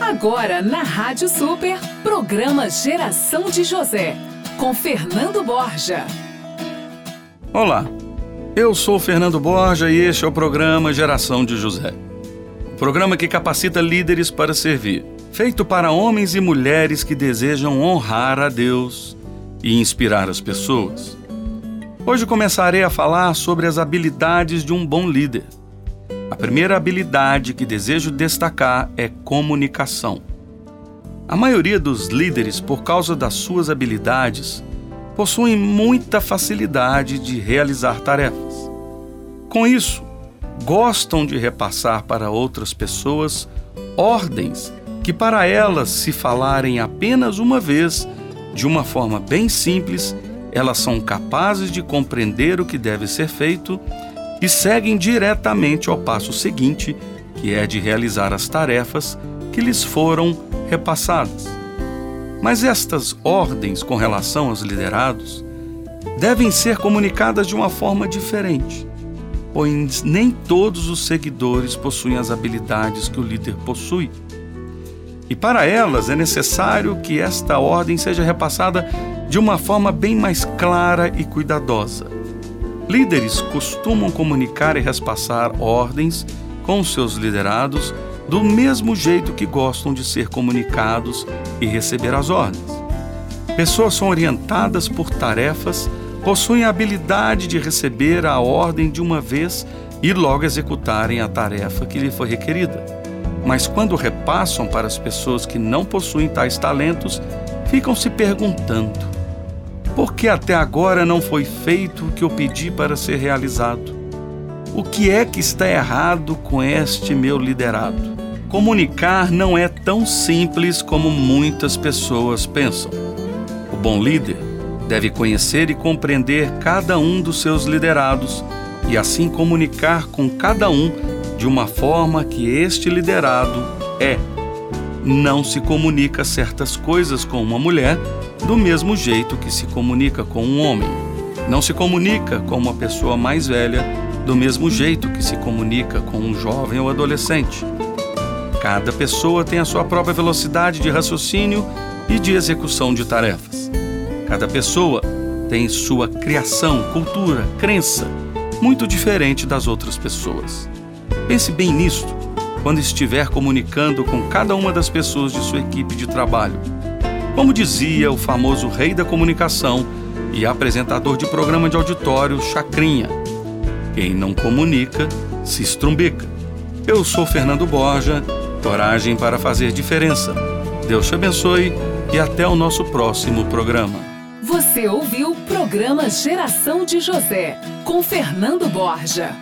Agora na Rádio Super, programa Geração de José, com Fernando Borja. Olá, eu sou Fernando Borja e este é o programa Geração de José. O programa que capacita líderes para servir, feito para homens e mulheres que desejam honrar a Deus e inspirar as pessoas. Hoje começarei a falar sobre as habilidades de um bom líder. A primeira habilidade que desejo destacar é comunicação. A maioria dos líderes, por causa das suas habilidades, possuem muita facilidade de realizar tarefas. Com isso, gostam de repassar para outras pessoas ordens que, para elas, se falarem apenas uma vez, de uma forma bem simples, elas são capazes de compreender o que deve ser feito e seguem diretamente ao passo seguinte, que é de realizar as tarefas que lhes foram repassadas. Mas estas ordens com relação aos liderados devem ser comunicadas de uma forma diferente, pois nem todos os seguidores possuem as habilidades que o líder possui. E para elas é necessário que esta ordem seja repassada de uma forma bem mais clara e cuidadosa. Líderes costumam comunicar e repassar ordens com seus liderados do mesmo jeito que gostam de ser comunicados e receber as ordens. Pessoas são orientadas por tarefas, possuem a habilidade de receber a ordem de uma vez e logo executarem a tarefa que lhe foi requerida. Mas quando repassam para as pessoas que não possuem tais talentos, ficam se perguntando: por que até agora não foi feito o que eu pedi para ser realizado? O que é que está errado com este meu liderado? Comunicar não é tão simples como muitas pessoas pensam. O bom líder deve conhecer e compreender cada um dos seus liderados e assim comunicar com cada um de uma forma que este liderado é. Não se comunica certas coisas com uma mulher do mesmo jeito que se comunica com um homem. Não se comunica com uma pessoa mais velha do mesmo jeito que se comunica com um jovem ou adolescente. Cada pessoa tem a sua própria velocidade de raciocínio e de execução de tarefas. Cada pessoa tem sua criação, cultura, crença, muito diferente das outras pessoas. Pense bem nisto quando estiver comunicando com cada uma das pessoas de sua equipe de trabalho como dizia o famoso rei da comunicação e apresentador de programa de auditório Chacrinha, quem não comunica se estrumbica. Eu sou Fernando Borja, coragem para fazer diferença. Deus te abençoe e até o nosso próximo programa. Você ouviu o programa Geração de José com Fernando Borja.